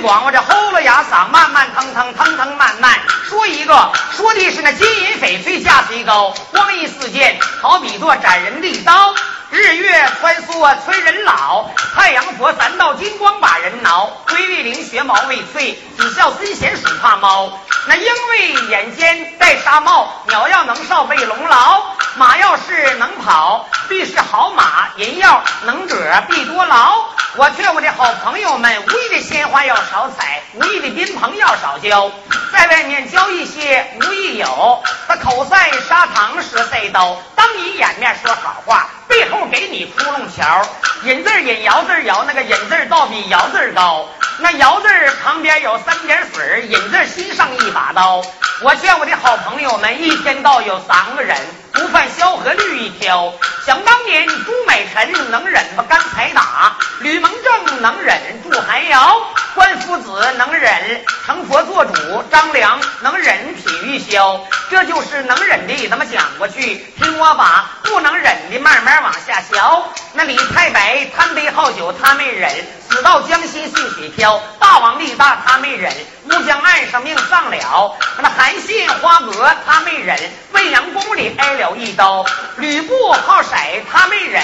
广。我这喉咙哑嗓，慢慢腾腾腾腾慢慢说一个，说的是那金银翡翠价虽高，光阴似箭，好比作斩人的刀。日月穿梭催人老，太阳佛三道金光把人挠。龟未灵学毛未脆，子孝孙贤属怕猫。那鹰为眼尖戴纱帽，鸟要能少背龙牢。马要是能跑，必是好马；人要能者必多劳。我劝我的好朋友们，无意的鲜花要少采，无意的宾朋要少交，在外面交一些无意友，他口塞砂糖时塞刀，当你掩面说好话。背后给你窟窿桥，引字引摇字摇，那个引字倒比摇字高。那摇字旁边有三点水，引字心上一把刀。我劝我的好朋友们一天到有三个人，不犯萧何绿一条。想当年朱买臣能忍不干柴打，吕蒙正能忍住寒窑，关夫子能忍成佛做主，张良能忍体玉消。这就是能忍的，咱们讲过去？听我把不能忍的慢慢往下瞧。那李太白贪杯好酒，他没忍；死到江心细水漂。大王力大，他没忍；乌江岸上命丧了。那韩信花阁，他没忍；未央宫里挨了一刀。吕布好色，他没忍；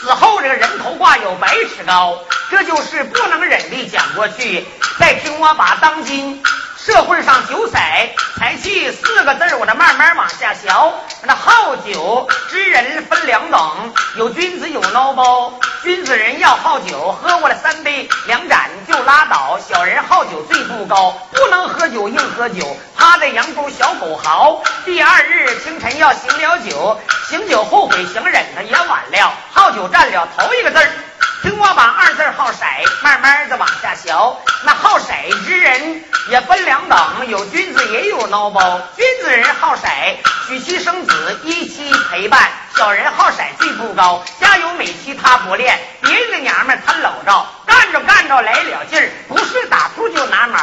死后这个人头挂有百尺高。这就是不能忍的讲过去。再听我把当今。社会上酒色财气四个字我这慢慢往下嚼。那好酒之人分两等，有君子有孬包。君子人要好酒，喝过了三杯两盏就拉倒。小人好酒醉不高，不能喝酒硬喝酒，趴在阳沟小狗嚎。第二日清晨要醒了酒，醒酒后悔醒忍他也晚了。好酒占了头一个字。听我把二字好色慢慢的往下嚼。那好色也分两等，有君子也有孬包。君子人好色，娶妻生子，一妻陪伴；小人好色最不高，家有美妻他不恋，别人的娘们他搂着。干着干着来了劲儿，不是打兔就拿毛。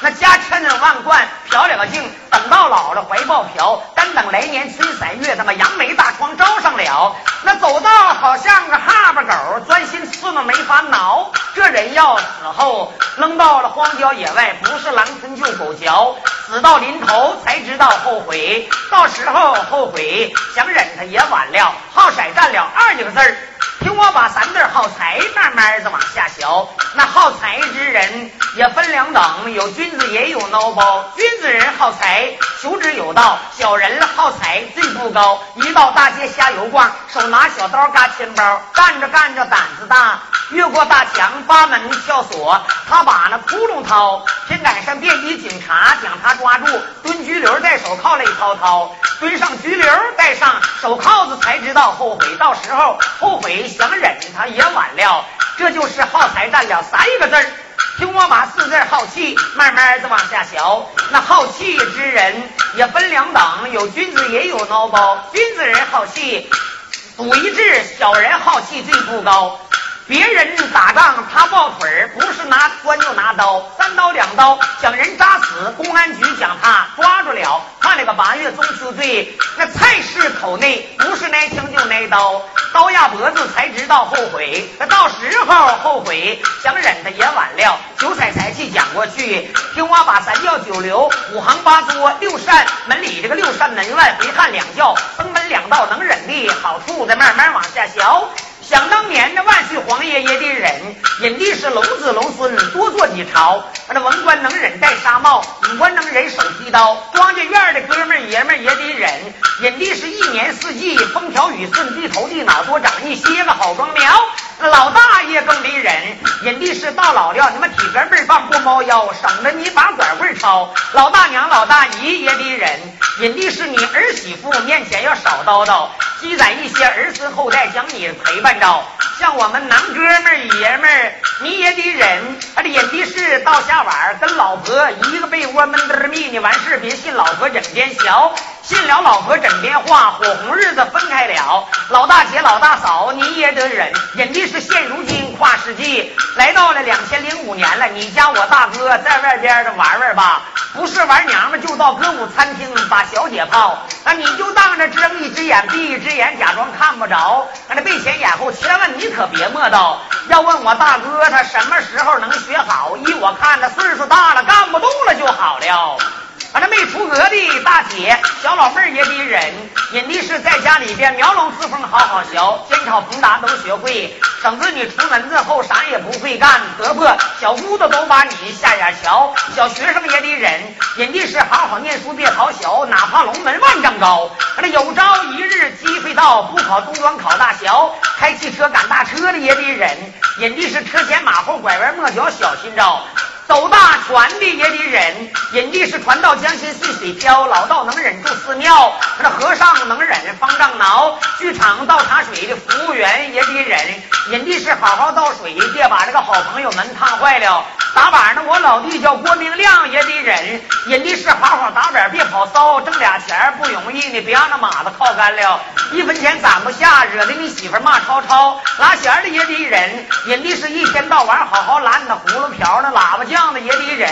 那家千恩万贯，嫖了个净，等到老了怀抱嫖，单等来年春三月，他妈杨梅大窗招上了。那走道好像个哈巴狗，钻心刺那没法挠。这人要死后扔到了荒郊野外，不是狼吞就狗嚼，死到临头才知道后悔，到时候后悔想忍他也晚了。好色占了二几个字儿。听我把三字好财慢慢的往下嚼。那好财之人也分两等，有君子也有孬包。君子人好财，求之有道；小人了好财，最不高。一到大街瞎游逛，手拿小刀嘎钱包，干着干着胆子大，越过大墙八门撬锁，他把那窟窿掏。天赶上便衣警察将他抓住，蹲拘留戴手铐泪滔滔，蹲上拘留戴上手铐子才知道后悔，到时候后悔。想忍他也晚了，这就是好财占了三个字。听我把四字好气慢慢的往下学。那好气之人也分两等，有君子也有孬包。君子人好气，赌一致；小人好气最不高。别人打仗他抱腿儿，不是拿砖就拿刀，三刀两刀将人扎死。公安局将他抓住了，判了个八月中秋罪。那菜市口内不是挨枪就挨刀，刀压脖子才知道后悔。那到时候后悔想忍他也晚了。九彩财气讲过去，听我把三教九流五行八作六扇门里这个六扇门外回看两教登门两道能忍的好处，再慢慢往下嚼。想当年的万岁皇爷也得忍，忍的是龙子龙孙多做几朝。那文官能忍戴纱帽，武官能忍手提刀。庄稼院的哥们爷们也得忍，忍的是一年四季风调雨顺，地头地脑多长一些个好庄苗。老大爷更得忍，忍的是到老了你们体格倍儿棒不猫腰，省得你把管棍抄。老大娘老大姨也得忍，忍的是你儿媳妇面前要少叨叨。积攒一些儿孙后代将你陪伴着，像我们男哥们儿爷们儿，你也得忍。忍的是到下晚跟老婆一个被窝闷得密，你完事别信老婆枕边小，信了老婆枕边话，火红日子分开了。老大姐老大嫂你也得忍，忍的是现如今。跨世纪，来到了两千零五年了。你家我大哥在外边的玩玩吧，不是玩娘们就到歌舞餐厅把小姐泡。那你就当着睁一只眼闭一只眼，假装看不着。那这背前眼后，千万你可别磨叨。要问我大哥他什么时候能学好？依我看他岁数大了，干不动了就好了。反正没出阁的大姐、小老妹儿也得忍，人的是在家里边描龙刺凤好好学，煎炒烹炸都学会，省得你出门子后啥也不会干，得不？小姑子都把你下眼瞧。小学生也得忍，人的是好好念书别逃学，哪怕龙门万丈高。那有朝一日机会到，不考中专考大学，开汽车赶大车的也得忍，人的是车前马后拐弯抹角小心着。走大船的也得忍，人家是船到江心随水漂，老道能忍住寺庙，那和尚能忍方丈挠，剧场倒茶水的服务员也得忍，人家是好好倒水，别把这个好朋友们烫坏了。打板呢，我老弟叫郭明亮也得忍，人家是好好打板，别跑骚，挣俩钱不容易呢，别让那马子靠干了，一分钱攒不下，惹得你媳妇骂吵吵。拉弦的也得忍，人家是一天到晚好好拉你那葫芦瓢那喇叭样子也得忍，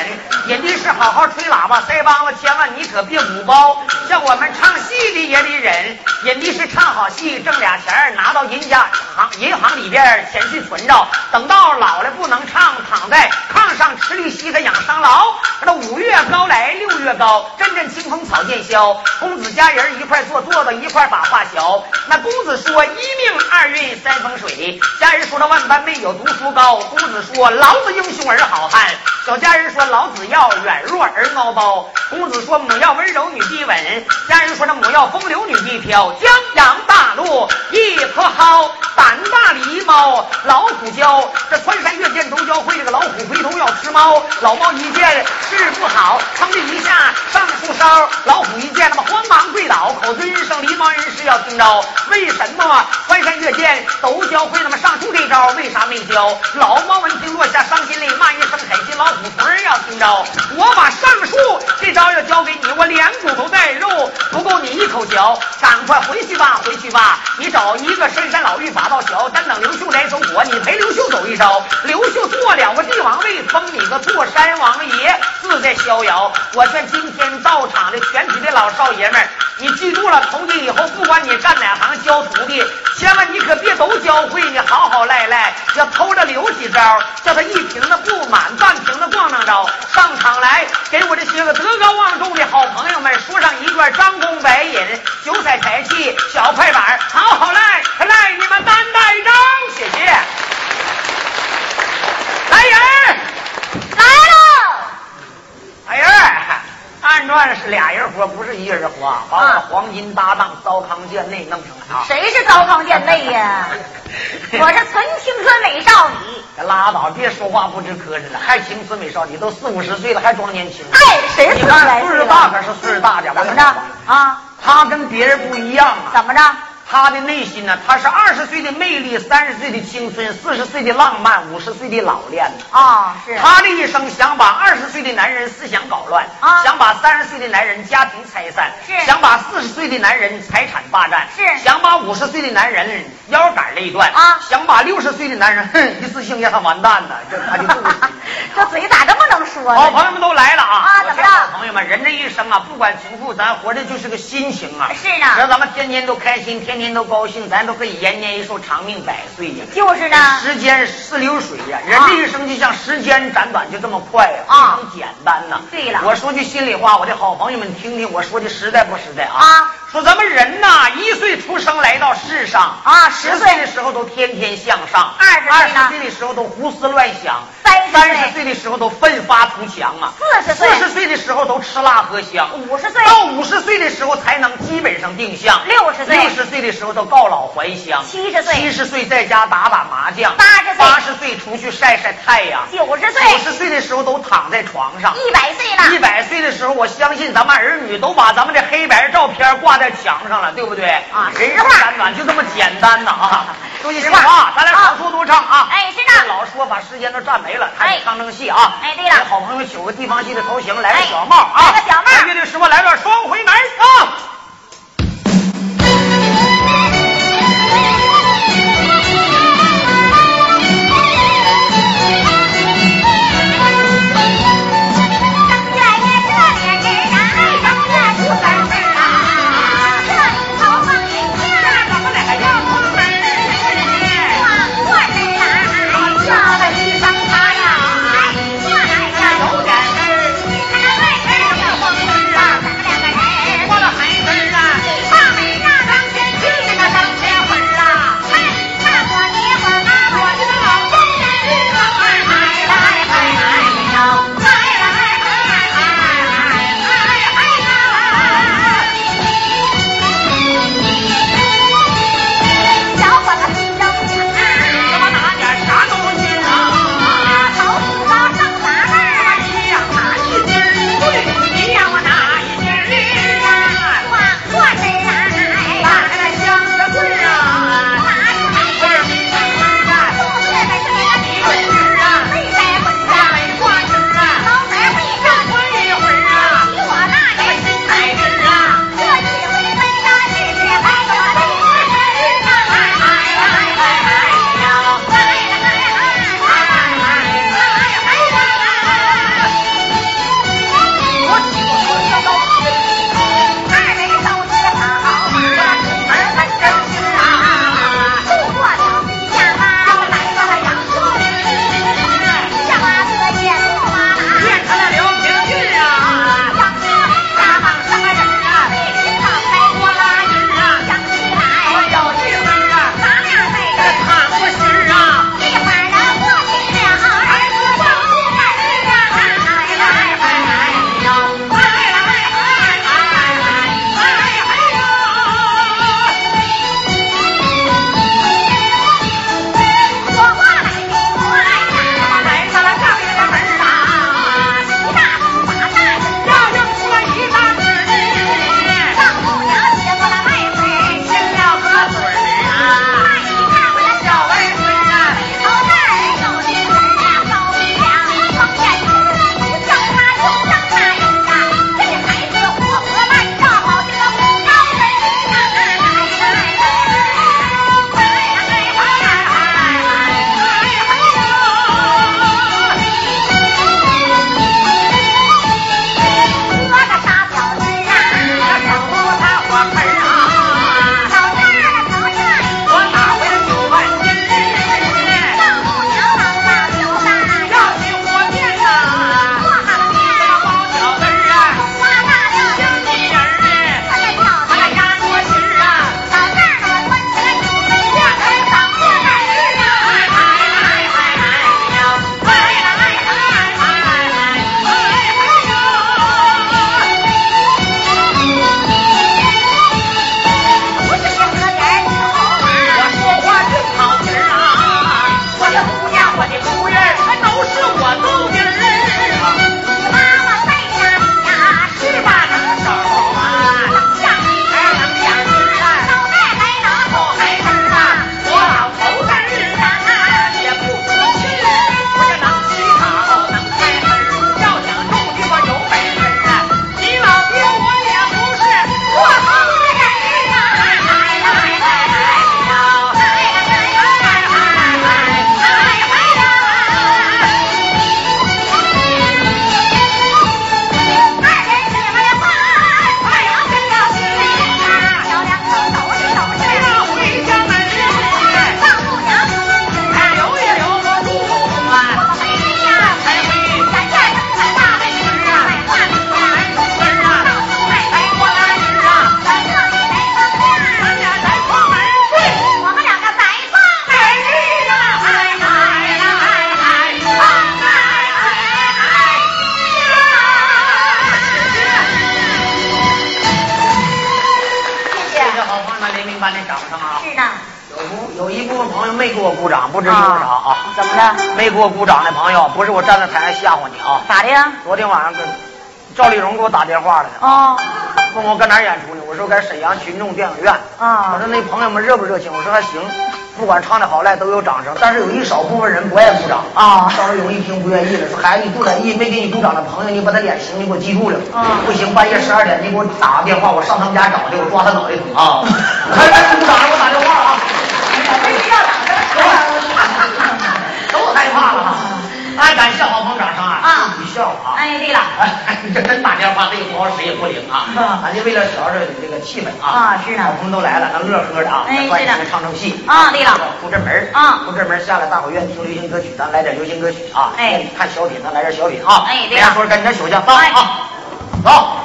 人家是好好吹喇叭腮帮子，千万你可别鼓包。像我们唱戏的也得忍，人家是唱好戏挣俩钱拿到人家行银行里边钱去存着，等到老了不能唱，躺在炕上吃绿稀罕养伤劳。那五月高来六月高，阵阵清风草见消。公子家人一块坐，坐到一块把话小。那公子说一命二运三风水，家人说那万般没有读书高。公子说老子英雄儿好。汉小家人说老子要软弱儿孬包，公子说母要温柔女低稳，家人说这母要风流女必飘。江洋大陆一棵蒿，胆大狸猫老虎教，这穿山越涧都教会这个老虎回头要吃猫。老猫一见事不好，噌的一下上树梢。老虎一见那么慌忙跪倒，口尊一声狸猫人士要听着。为什么穿山越涧都教会那么上树这招？为啥没教？老猫闻听落下伤心泪，骂一声。狠心老虎头儿要听着，我把上树这招要教给你，我连骨头带肉不够你一口嚼，赶快回去吧，回去吧，你找一个深山老峪把道小，单等刘秀来走火，你陪刘秀走一招，刘秀做两个帝王位，封你个坐山王爷，自在逍遥。我劝今天到场的全体的老少爷们，你记住了，从今以后不管你干哪行教徒弟，千万你可别都教会，你好好赖赖，要偷着留几招，叫他一瓶子不满。半瓶子咣当着，上场来给我这些个德高望重的好朋友们说上一句段张公白饮、九彩财气小快板，好好赖，赖你们担待张，谢谢。来人，来喽！来人，按传是俩人活，不是一人活，把我黄金搭档糟糠贱内弄上来啊！谁是糟糠贱内呀？我是纯青春美少女。拉倒，别说话不知磕碜了，还青春美少女，都四五十岁了还装年轻。哎，谁你看岁数大可是岁数大点，怎么着啊？他跟别人不一样啊。怎么着？他的内心呢？他是二十岁的魅力，三十岁的青春，四十岁的浪漫，五十岁的老练啊！是他的一生想把二十岁的男人思想搞乱啊，想把三十岁的男人家庭拆散，是想把四十岁的男人财产霸占，是想把五十岁的男人腰杆勒断啊，想把六十岁的男人哼一次性让他完蛋呢。这他就 这嘴咋这么能说呢？好朋友们都来了啊！啊，怎么着？朋友们，人这一生啊，不管穷富，咱活的就是个心情啊。是呢，只要咱们天天都开心，天天都高兴，咱都可以延年益寿、长命百岁呀。就是呢，时间似流水呀，人这一生就像时间斩短，就这么快呀，非常简单呐。对了，我说句心里话，我的好朋友们听听，我说的实在不实在啊？啊，说咱们人呐，一岁出生来到世上啊，十岁的时候都天天向上，二十二十岁的时候都胡思乱想，三三十岁的时候都奋发图强啊，四十岁四十岁的时候都吃辣喝香，五十岁到五十岁的时候才能基本上定向，六十岁六十岁的时候都告老还乡，七十岁七十岁在家打打麻将，八十岁八十岁出去晒晒太阳，九十岁九十岁的时候都躺在床上，一百岁了，一百岁的时候，我相信咱们儿女都把咱们的黑白照片挂在墙上了，对不对？啊，人生短短就这么简单呐啊！注意实话，咱俩少说多唱啊！哎，是的。老说把时间都占没了，还得唱正戏啊！哎，对了，给好朋友取个地方戏的头型，来个小帽啊！来个小帽。乐队师傅来段双回门啊！没给我鼓掌的朋友，不是我站在台上吓唬你啊！咋的呀？昨天晚上跟赵丽蓉给我打电话了呢。哦。问我搁哪演出呢？我说搁沈阳群众电影院。啊。我说那朋友们热不热情？我说还行，不管唱的好赖都有掌声，但是有一少部分人不爱鼓掌。啊。赵丽蓉一听不愿意了，说孩子你不愿意，没给你鼓掌的朋友，你把他脸型你给我记住了。啊。不行，半夜十二点你给我打个电话，我上他们家找去，我抓他脑袋疼啊！还在鼓掌，给我打电话啊！都害怕了。俺敢笑好捧掌声啊！啊，你笑啊！哎，对了，哎这真打电话，这个好使也不灵啊！咱就为了调这这个气氛啊！啊，是呢，好朋友都来了，咱乐呵的啊！哎，是的，唱唱戏啊！对了，出这门啊，出这门下来，大伙愿意听流行歌曲，咱来点流行歌曲啊！哎，看小品，咱来点小品啊！哎，对了，说赶紧休息，走啊，走。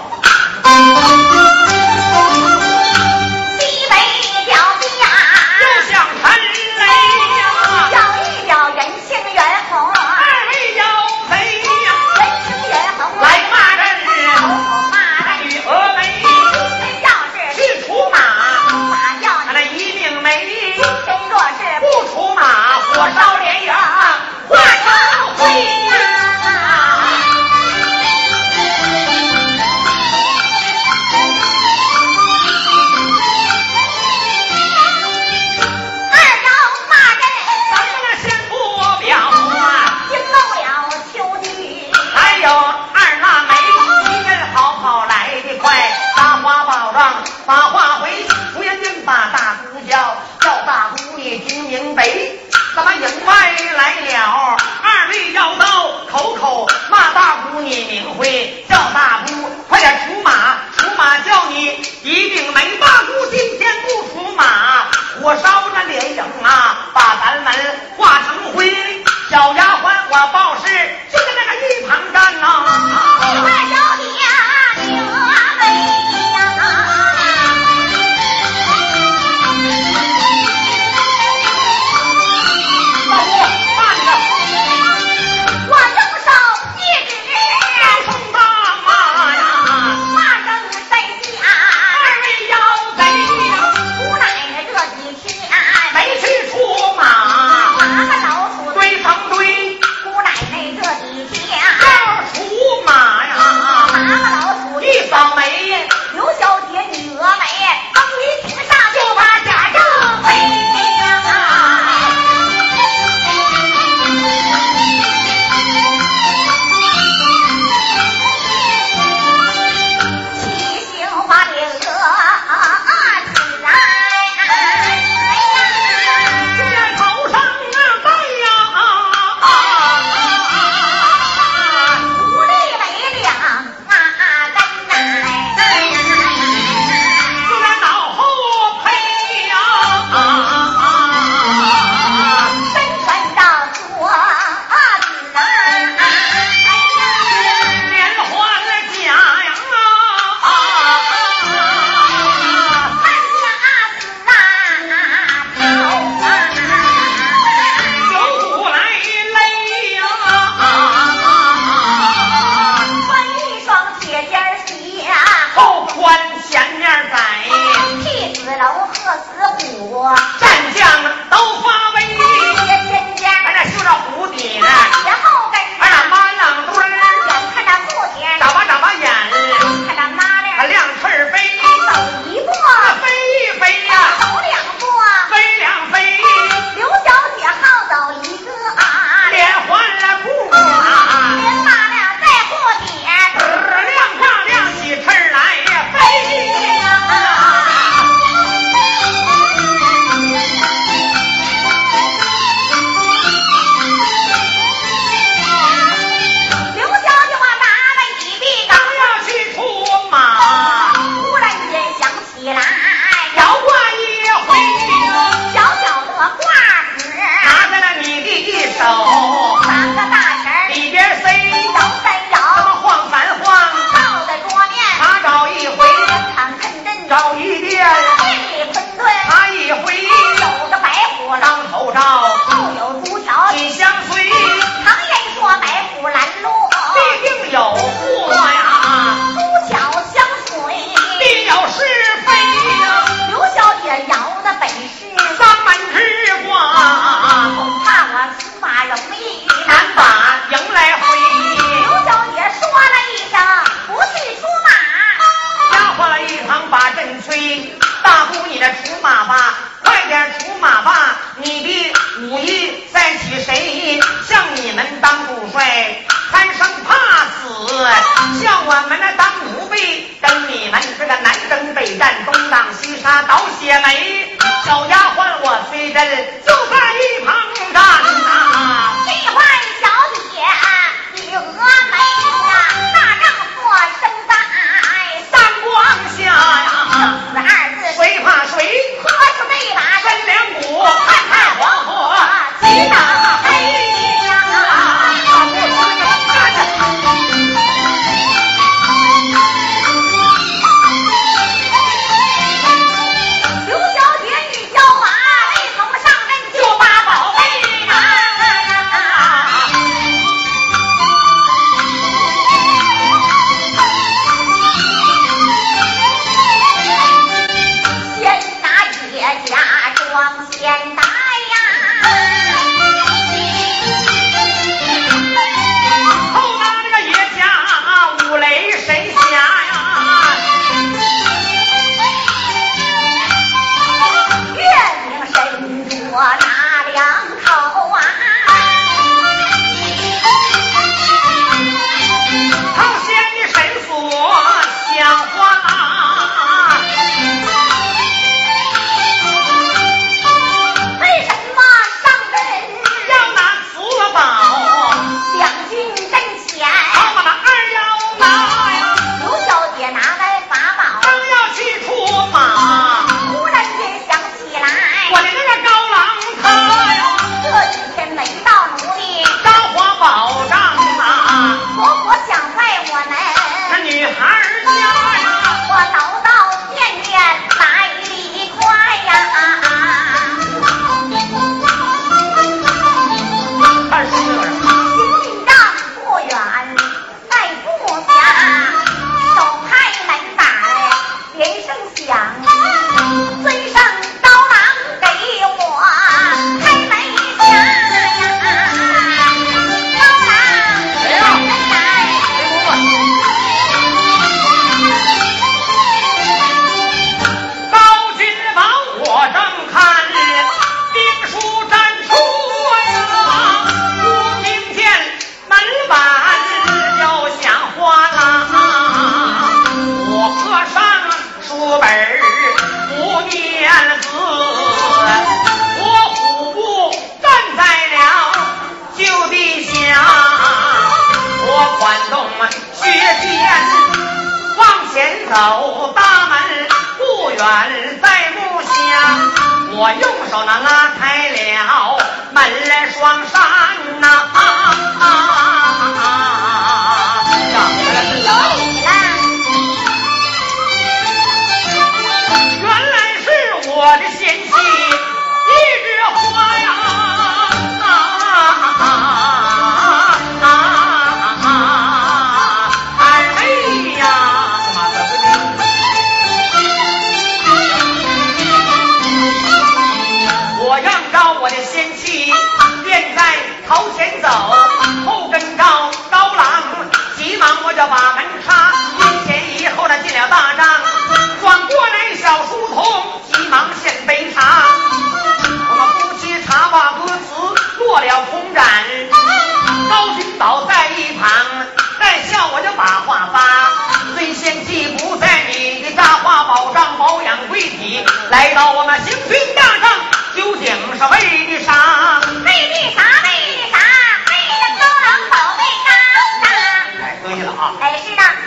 咱们营外来了，二位要刀口口骂大姑，你名讳叫大姑，快点出马，出马叫你一定没大姑，今天不出马，火烧那连营啊，把咱们化成灰，小丫鬟我。走，大门不远在木箱，我用手呢拉开了门双扇呐、啊啊啊。走，后跟高高郎，急忙我就把门插，一前一后的进了大帐，转过来小书童，急忙献杯茶。我们夫妻茶话歌词落了空盏，高君宝在一旁在笑，我就把话发。虽仙妻不在你的大话宝帐保养归体，来到我们行军大帐，究竟是为的啥？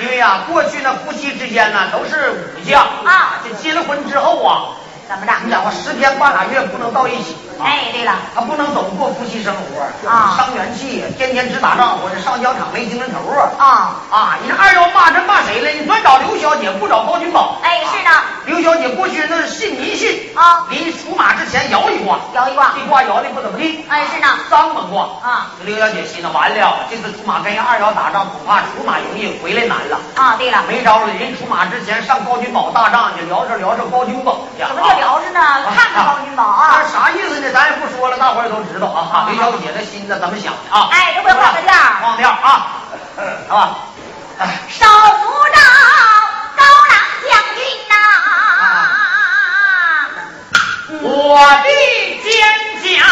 因为啊，过去呢夫妻之间呢都是武将啊这结了婚之后啊，怎么着？你讲话十天半拉月不能到一起啊。哎，对了，他不能总过夫妻生活啊伤元气，天天只打仗我这上疆场没精神头啊啊，啊！你这二幺骂这骂谁了？你专找刘小姐，不找高君宝。哎，是的，刘小姐过去那是信迷信啊临出马之前摇一卦，摇一卦这卦摇的不怎么地，哎，是呢，脏门卦啊。刘小姐心里完了，这次出马跟人二幺打仗，恐怕出马容易，回来难了。啊，对了，没招了，人出马之前上高君宝大帐去聊着聊着高君宝去。怎么就聊着呢？看看高君宝他啊是，啥意思呢？这咱也不说了，大伙儿都知道啊。李小姐的心呢怎么想的啊？哎，这回换个调换调啊，啊，哎，手扶着高郎将军呐，我的肩胛呀。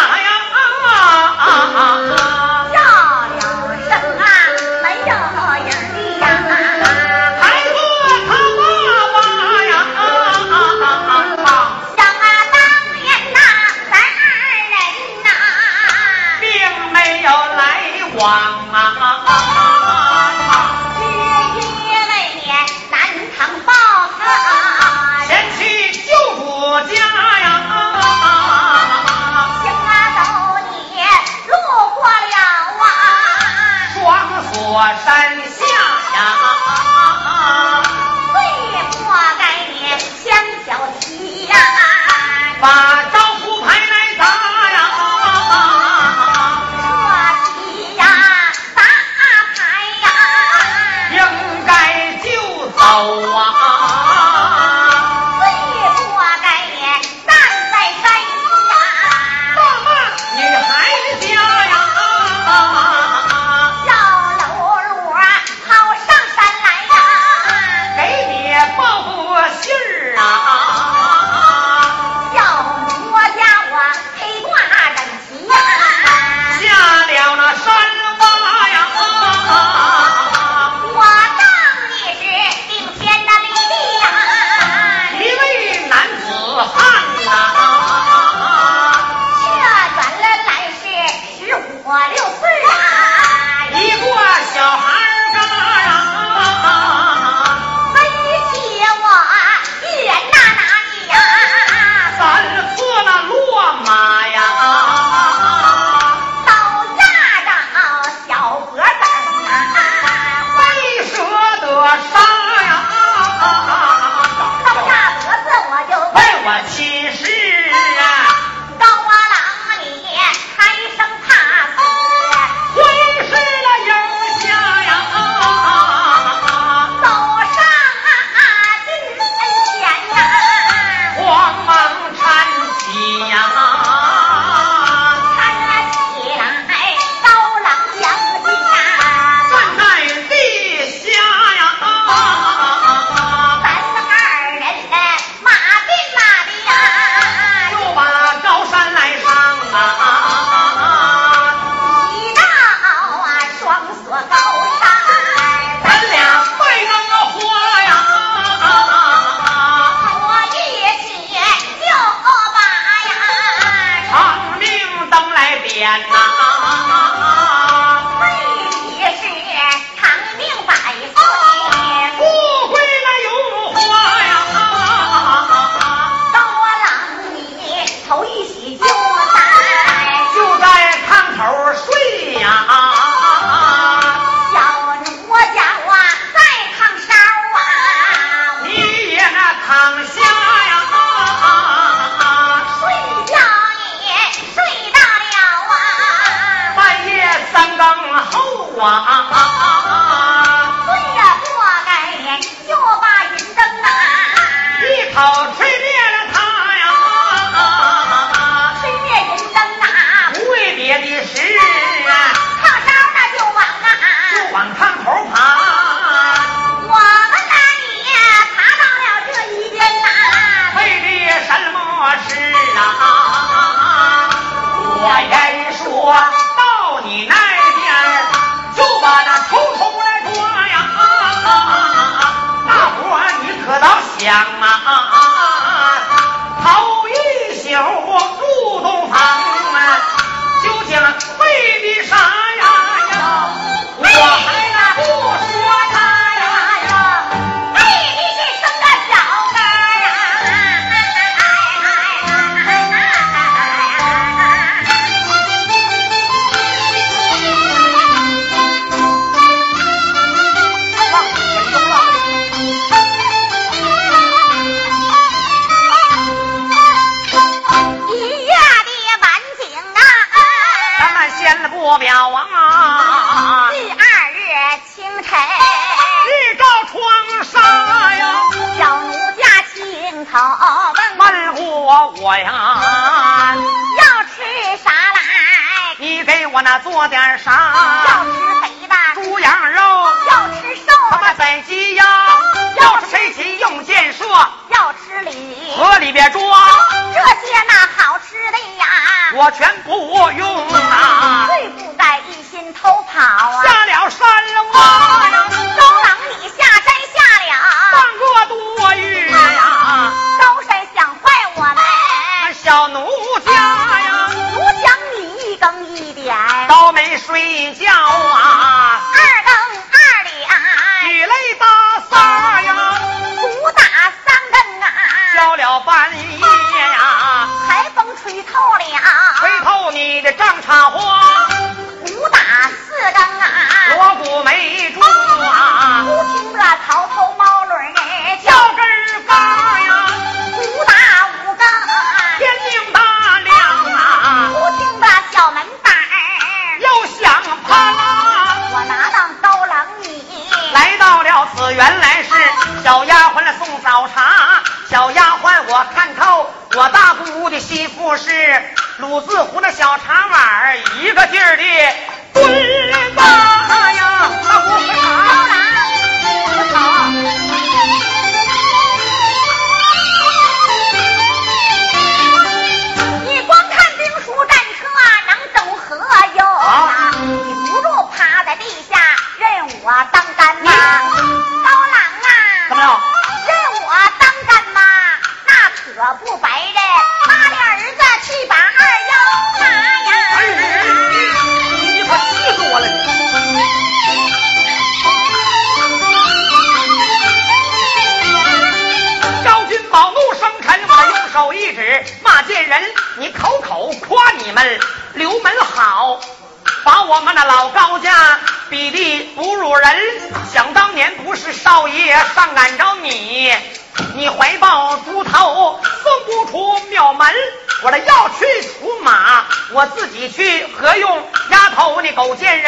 某见人。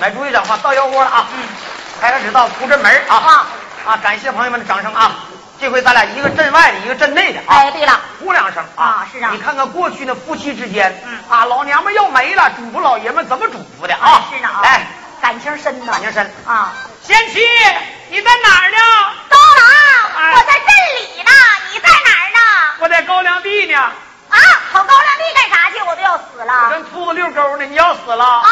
买主意讲话到腰窝了啊！嗯，开个指道出阵门啊啊啊！感谢朋友们的掌声啊！这回咱俩一个镇外的，一个镇内的啊！哎，对了。呼两声啊是啊你看看过去那夫妻之间，嗯啊，老娘们要没了，嘱咐老爷们怎么嘱咐的啊啊？，是呢啊，来，感情深呐，感情深啊。贤妻，你在哪儿呢？高郎，哎我在镇里呢，你在哪儿呢？我在高粱地呢，啊，跑高粱地干啥去？我都要死了。跟秃子遛沟呢。你要死了？啊，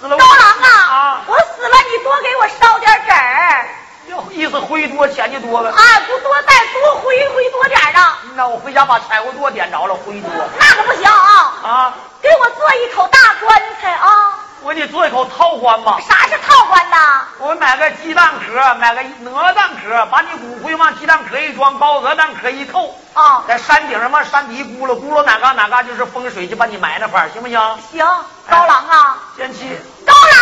死了我！高郎啊，啊我死了，你多给我烧点纸儿。要意思灰多钱就多呗。啊，不多再多灰灰多点儿的，那我回家把柴火垛点着了，灰多那可不行啊！啊！给我做一口大棺材啊！我给你做一口套棺吧。啥是套棺呐？我买个鸡蛋壳，买个鹅蛋壳，把你骨灰往鸡蛋壳一装，把鹅蛋壳一扣，啊，在山顶上往山底咕噜咕噜哪嘎哪嘎就是风水，就把你埋那块儿，行不行？行，高郎啊，贤妻，高郎，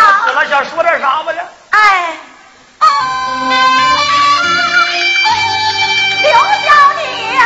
要死了想说点啥吧呢？哎，刘小姐打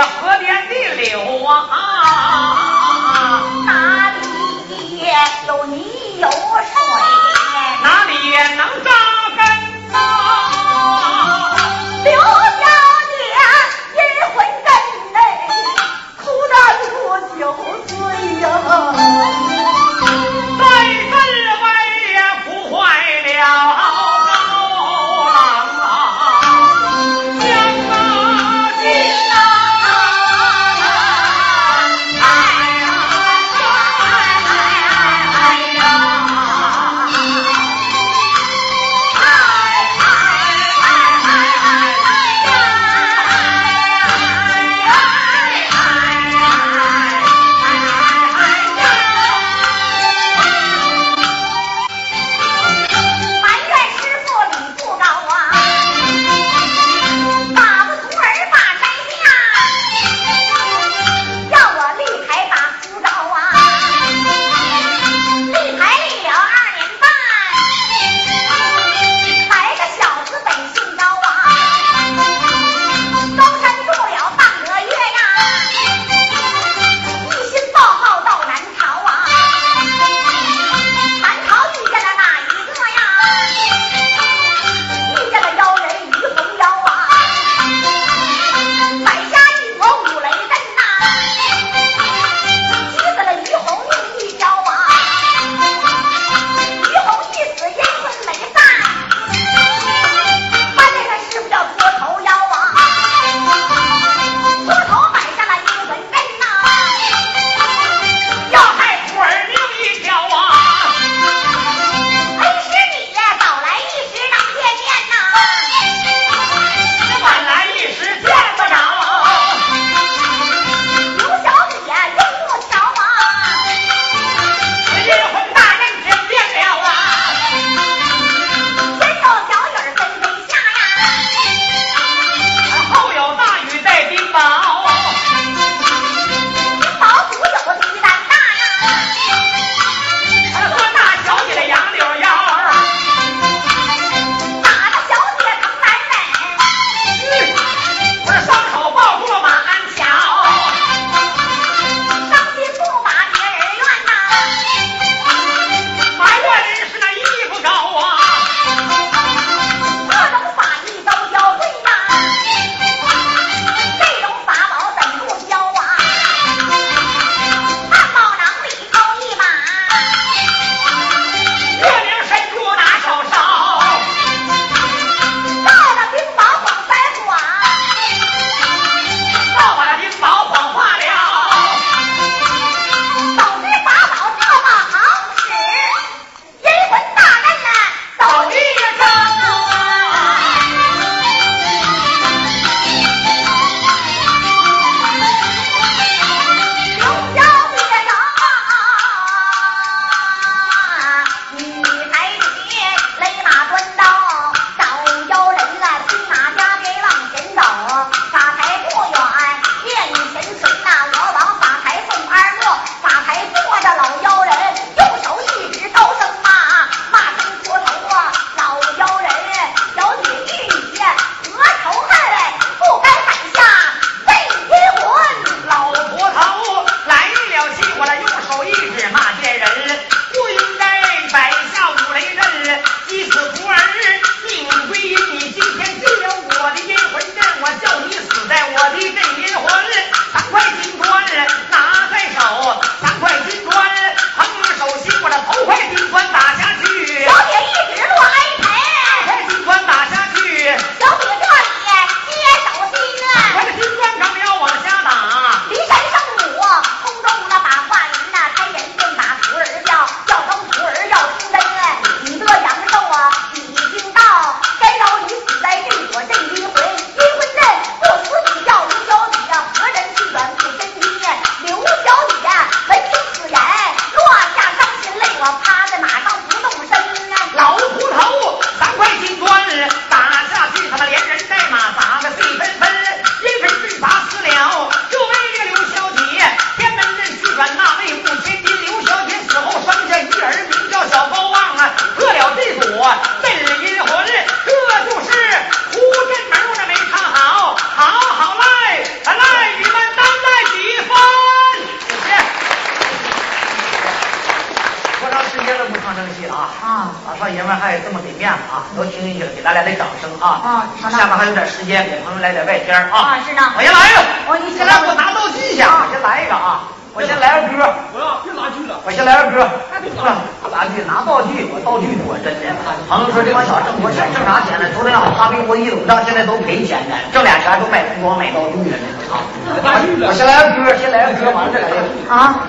河边的柳啊，哪里也有泥，有水，哪里也能站。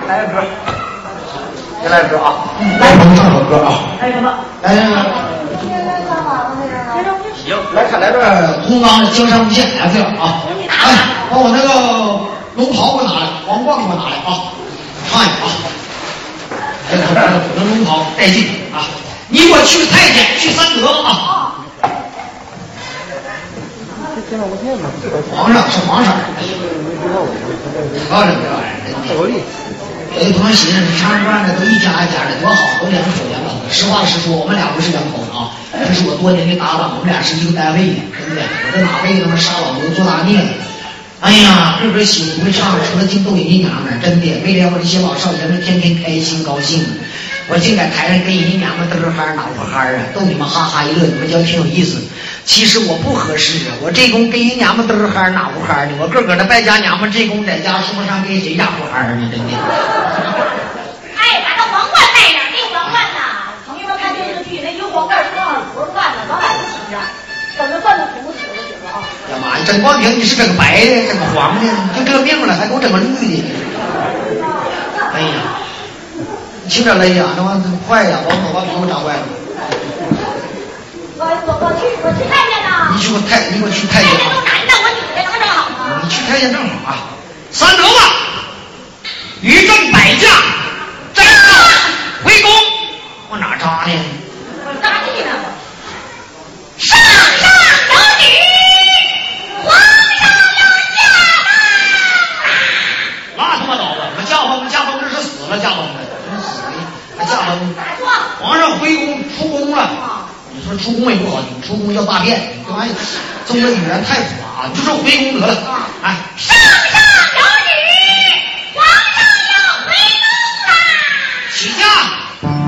来个歌，先来个歌啊！来，我们唱首歌啊！来什么？来来来，行，来看来这红冈的江山无限，来这样啊！哎，把我那个龙袍给我拿来，皇冠给我拿来啊！唱一个啊！来，我这儿我的龙袍带劲啊！你给我去太监，去三德啊！皇上是皇上，瞧这个玩意儿，有一朋友寻思，你长官的都一家一家的多好，都两口两口的。实话实说，我们俩不是两口子啊，这是我多年的搭档，我们俩是一个单位的，对不对？我这哪辈子他妈杀老牛做大孽了？哎呀，个个媳妇会唱，除了净逗人家娘们，真的，为了我这些老少爷们天天开心高兴，我净在台上跟人家娘们嘚儿哈儿闹会哈儿啊，逗你们哈哈一乐，你们觉得挺有意思。其实我不合适啊，我这功跟人娘们嘚儿哈儿哪不哈儿呢？我个个的败家娘们这功在家说不上跟谁家呼哈儿呢，真的。哎，把那皇冠戴上，那皇冠呐，朋友们看电视剧那有皇冠是饭呢，咱俩就吃着，等着饭都苦死了，觉得啊。呀妈呀，整光凭你是整个白的，整个黄的，你就这命了，还给我整个绿的。哎呀，轻点勒呀，那玩意儿坏呀，把我把皮肤扎坏了。我去我去太监呢你，去我太，你给我去太太监太！监都男的，我女的，他正好吗？你去太监正好啊。三德子，于正摆驾，站上回宫。往哪扎呢？我扎地呢。上上皇上要驾崩拉他妈倒吧！我驾崩，驾崩这是死了，驾崩了，真死的，还驾崩。咋说？皇上回宫出宫了。你说出宫也不好听，出宫叫大便，这玩意儿中国语言太复杂，你就说回宫得了。哎，上上有旨，皇上要回宫啦！起驾。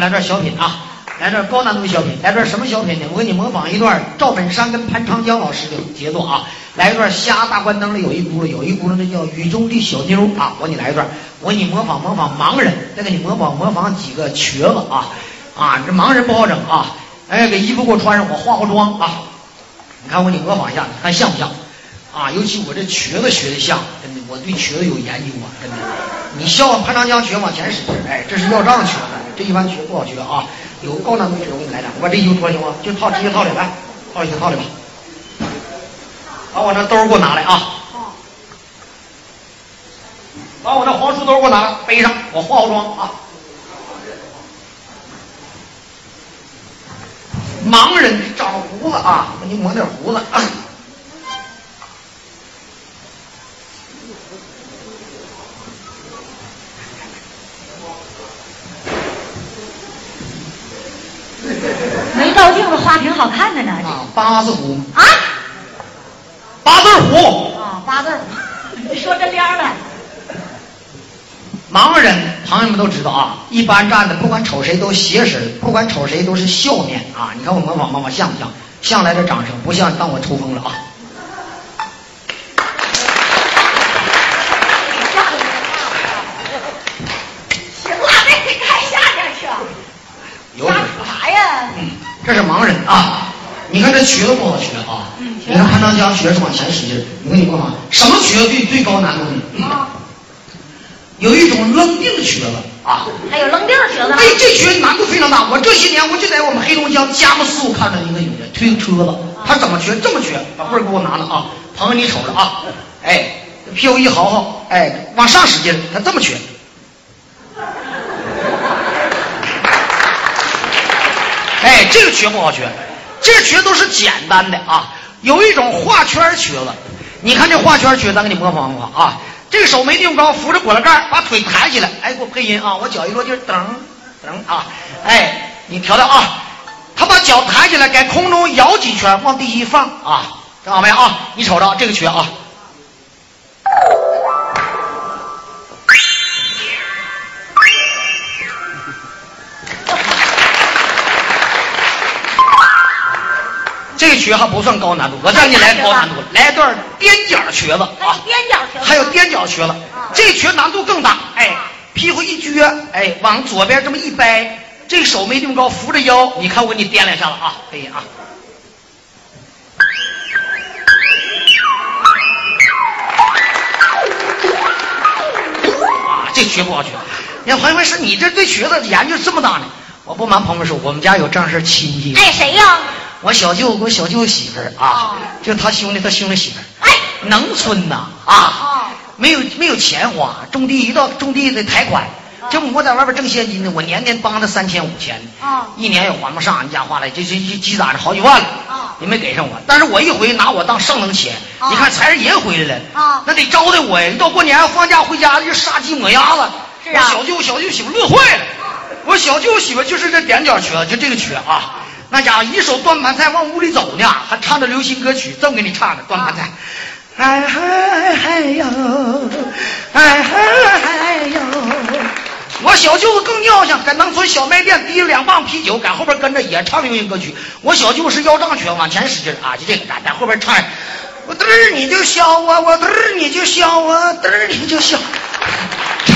来段小品啊，来段高难度小品，来段什么小品呢？我给你模仿一段赵本山跟潘长江老师的杰作啊，来一段瞎大关灯里有一轱辘，有一轱辘那叫雨中的小妞啊，我给你来一段，我给你模仿模仿盲人，再给你模仿模仿几个瘸子啊啊，这盲人不好整啊，哎，给衣服给我穿上，我化化妆啊，你看我给你模仿一下，你看像不像？啊，尤其我这瘸子学的像，真的，我对瘸子有研究啊，真的。你笑潘长江瘸往前使，哎，这是要账瘸子，这一般学不好学啊。有高难度的，我给你来点，我把这衣服脱行吗？就套直接套里来，套里去套里吧。把我那兜给我拿来啊！把我那黄书兜给我拿来，背上，我化化妆啊。盲人长胡子啊，我给你抹点胡子。挺好看的呢。啊，八字胡啊，八字胡，啊，八字胡，你说真亮了。盲人朋友们都知道啊，一般站的不管瞅谁都斜身，不管瞅谁都是笑面啊。你看我模仿模仿像不像？像来点掌声，不像当我抽风了啊。行了，这该下边去。有水干啥呀？嗯，这是盲人啊。你看这瘸子不好瘸啊。嗯你看潘长江瘸是往前使劲儿，我跟你说啊，什么瘸最最高难度呢？啊，有一种扔腚瘸子啊。还有扔地儿瘸子。哎，这瘸难度非常大。我这些年我就在我们黑龙江佳木斯，我看到一个女的推个车子，她怎么瘸？这么瘸，把棍儿给我拿了啊！朋友你瞅着啊，哎，屁股一嚎嚎，哎，往上使劲儿，她这么瘸。哎，这个瘸不好瘸，这个瘸都是简单的啊。有一种画圈瘸子，你看这画圈瘸，咱给你模仿模仿啊。这个手没地方高，扶着跛了盖，把腿抬起来，哎，给我配音啊！我脚一落地，噔噔啊，哎，你调调啊。他把脚抬起来，在空中摇几圈，往地一放啊，看到没啊？你瞅着这个瘸啊。这个瘸还不算高难度，我再给你来高难度，来段踮脚瘸子啊！踮脚瘸子。还有踮脚瘸子，这瘸难度更大。哎，屁股一撅，哎，往左边这么一掰，这手没这么高，扶着腰，你看我给你掂两下子啊，可以啊。啊，这瘸不好瘸。你看朋友们，是你这对瘸子研究这么大呢？我不瞒朋友们说，我们家有这样式儿亲戚。哎，谁呀？我小舅，我小舅媳妇儿啊哦，就他兄弟，他兄弟媳妇儿。哎，农村呐哦啊，没有没有钱花，种地一到种地得抬款。就我在外边挣现金呢，我年年帮他三千五千，啊一年也还不上，你家花了这这这积攒着好几万了，啊也没给上我。但是我一回拿我当上等钱，哦你看财神爷回来了，啊那得招待我呀。一到过年放假回家就杀鸡抹鸭子，我小舅小舅媳妇乐坏了。我小舅媳妇就是这点脚瘸，就这个瘸啊，那家伙一手端盘菜往屋里走呢，还唱着流行歌曲，这么给你唱的端盘菜。哎嗨嗨哟，哎嗨嗨哟！我小舅子更尿性，在农村小卖店提着两磅啤酒，在后边跟着也唱流行歌曲。我小舅是腰胀瘸，往前使劲啊，就这个，在在后边唱。我嘚儿你就笑我，我嘚儿你就笑我，嘚儿你就笑。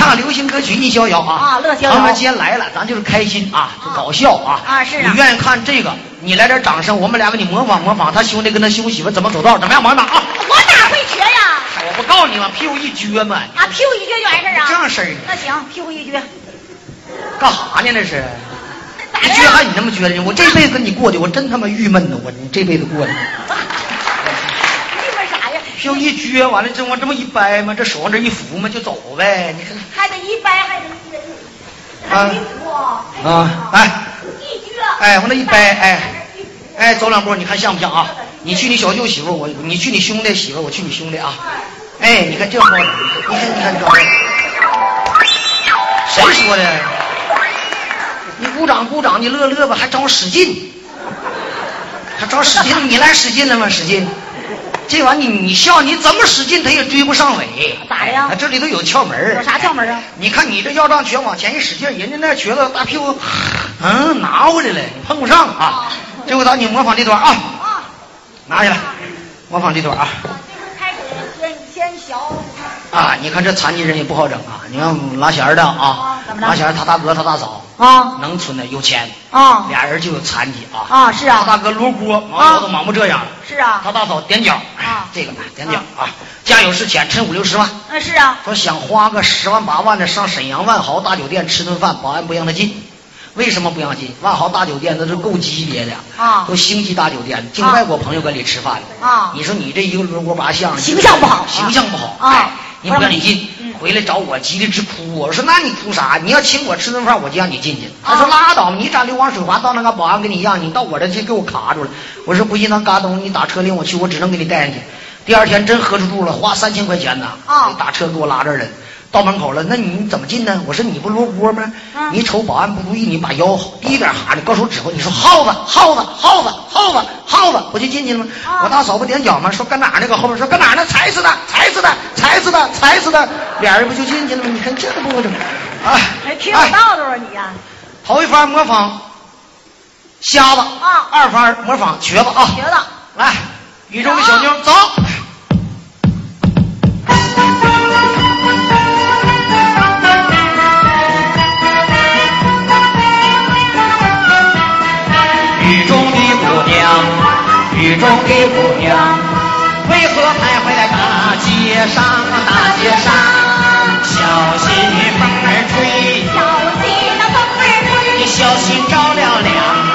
唱流行歌曲一逍遥啊！啊乐逍遥朋友们今天来了，咱就是开心啊，就搞笑啊！啊是啊你愿意看这个，你来点掌声，我们俩给你模仿模仿他兄弟跟他兄媳妇怎么走道，怎么样，朋友们啊？我哪会瘸呀？我不告诉你吗？屁股一撅嘛，啊，屁股一撅就完事儿啊？这样式儿呢那行，屁股一撅。干啥呢？那是？咋的一撅还你那么撅呢？我这辈子跟你过的，我真他妈郁闷呢！我你这辈子过的，郁 闷啥呀？屁股一撅，完了这往这么一掰嘛，这手往这一扶嘛，就走呗。你看还得一掰，还得一撅，还得一扶，啊，哎一撅，哎，往那一掰，哎哎，走两步，你看像不像啊？你去你小舅媳妇，我你去你兄弟媳妇，我去你兄弟啊。哎，你看这包，你看你看这包，谁说的？你鼓掌鼓掌，你乐乐吧，还找我使劲，还找我使劲，你来使劲了吗？使劲，这玩意你你笑，你怎么使劲，它也追不上尾。咋的呀哎这里头有窍门儿有啥窍门啊？你看你这要账瘸往前一使劲，人家那瘸子大屁股，嗯，拿回来了，你碰不上啊。这回咱你模仿这段啊，啊，拿下来，模仿这段啊。这回开始先先小，啊，你看这残疾人也不好整啊！你看拉弦儿的啊拉弦儿他大哥他大嫂啊农村的有钱，啊俩人就有残疾啊。啊是啊。他大哥罗锅忙腰都忙不这样了。是啊。他大嫂踮脚啊 这个踮脚啊，家有是钱，趁五六十万。那是啊，说想花个十万八万的上沈阳万豪大酒店吃顿饭，保安不让他进。为什么不让进？万豪大酒店那是够级别的啊都星级大酒店，净啊外国朋友跟里吃饭。啊你说你这一个罗锅八相，形象不好形象不好啊哎你不让你进嗯，回来找我急得直哭。我说那你哭啥？你要请我吃顿饭，我就让你进去。他啊说拉倒吧，你长流光水滑，到那个保安给你让，你到我这去给我卡住了。我说不信，那嘎东你打车领我去，我只能给你带上去。第二天真喝出住了，花三千块钱呢，啊打车给我拉这儿了。到门口了，那你怎么进呢？我说你不罗锅吗？嗯你瞅保安不注意，你把腰低点哈的，高手指挥，你说耗子，耗子，耗子，耗子，耗子，我就进去了吗？啊我大嫂不踮脚吗？说搁哪儿呢？搁后边说搁哪儿呢？踩死他，踩死他，踩死他，踩死他，俩人不就进去了吗？你看这都不我整啊！还挺有道道啊你呀，头一番模仿瞎子啊二番模仿瘸子啊，瘸子，来，雨中的小妞走。雨中的姑娘，为何徘徊在大街上？大街上，小心风儿吹，小心那风儿吹，你小心着了凉。